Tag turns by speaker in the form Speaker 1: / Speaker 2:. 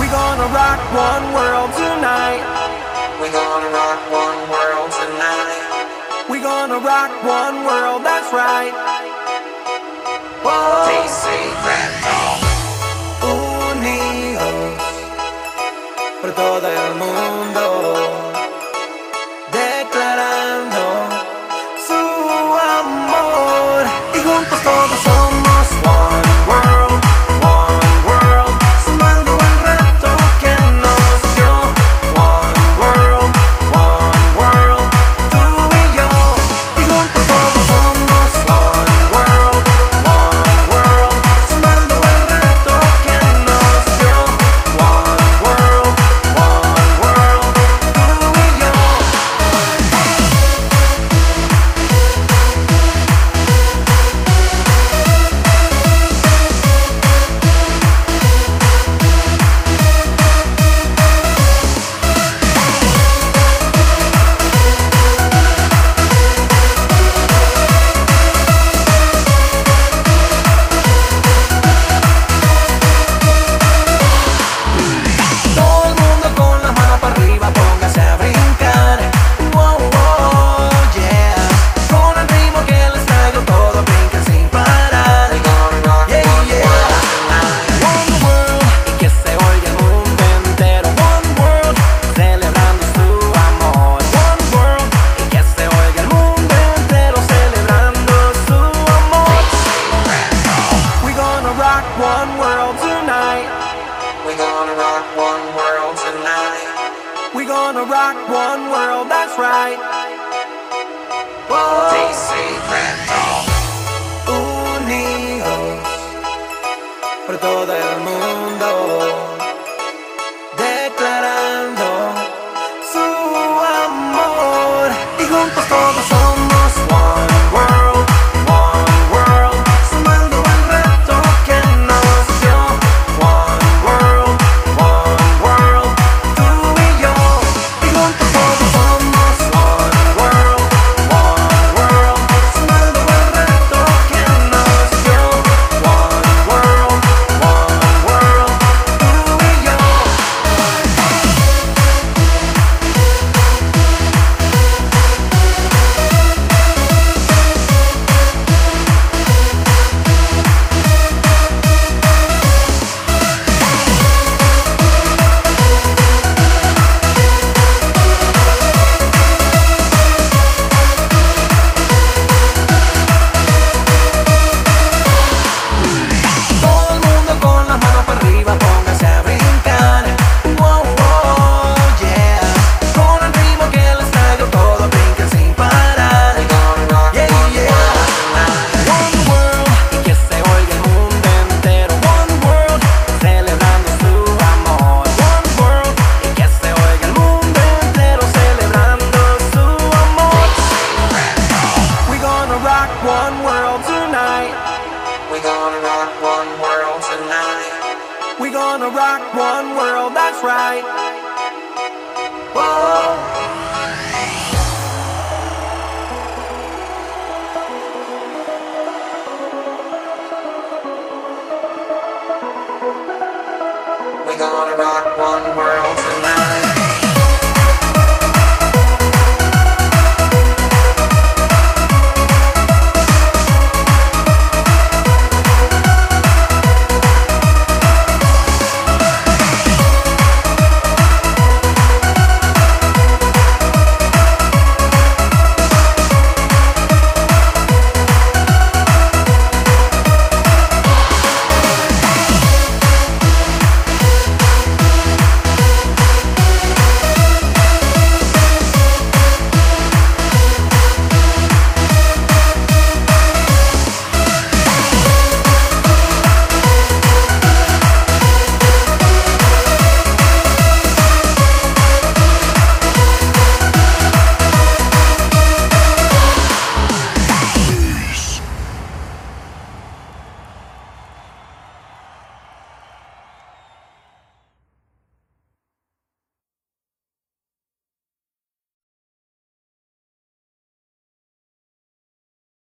Speaker 1: We gonna rock one world tonight.
Speaker 2: We gonna rock one world tonight.
Speaker 1: We gonna rock one world, that's right. Whoa.
Speaker 2: DC Randall.
Speaker 1: Unidos por todo el mundo. gonna rock one world, that's right. Whoa.
Speaker 2: DC
Speaker 1: Unidos por todo el mundo, declarando su amor y juntos todos somos. We gonna rock one world tonight.
Speaker 2: We gonna rock one world,
Speaker 1: that's right. Whoa.
Speaker 2: We gonna rock one world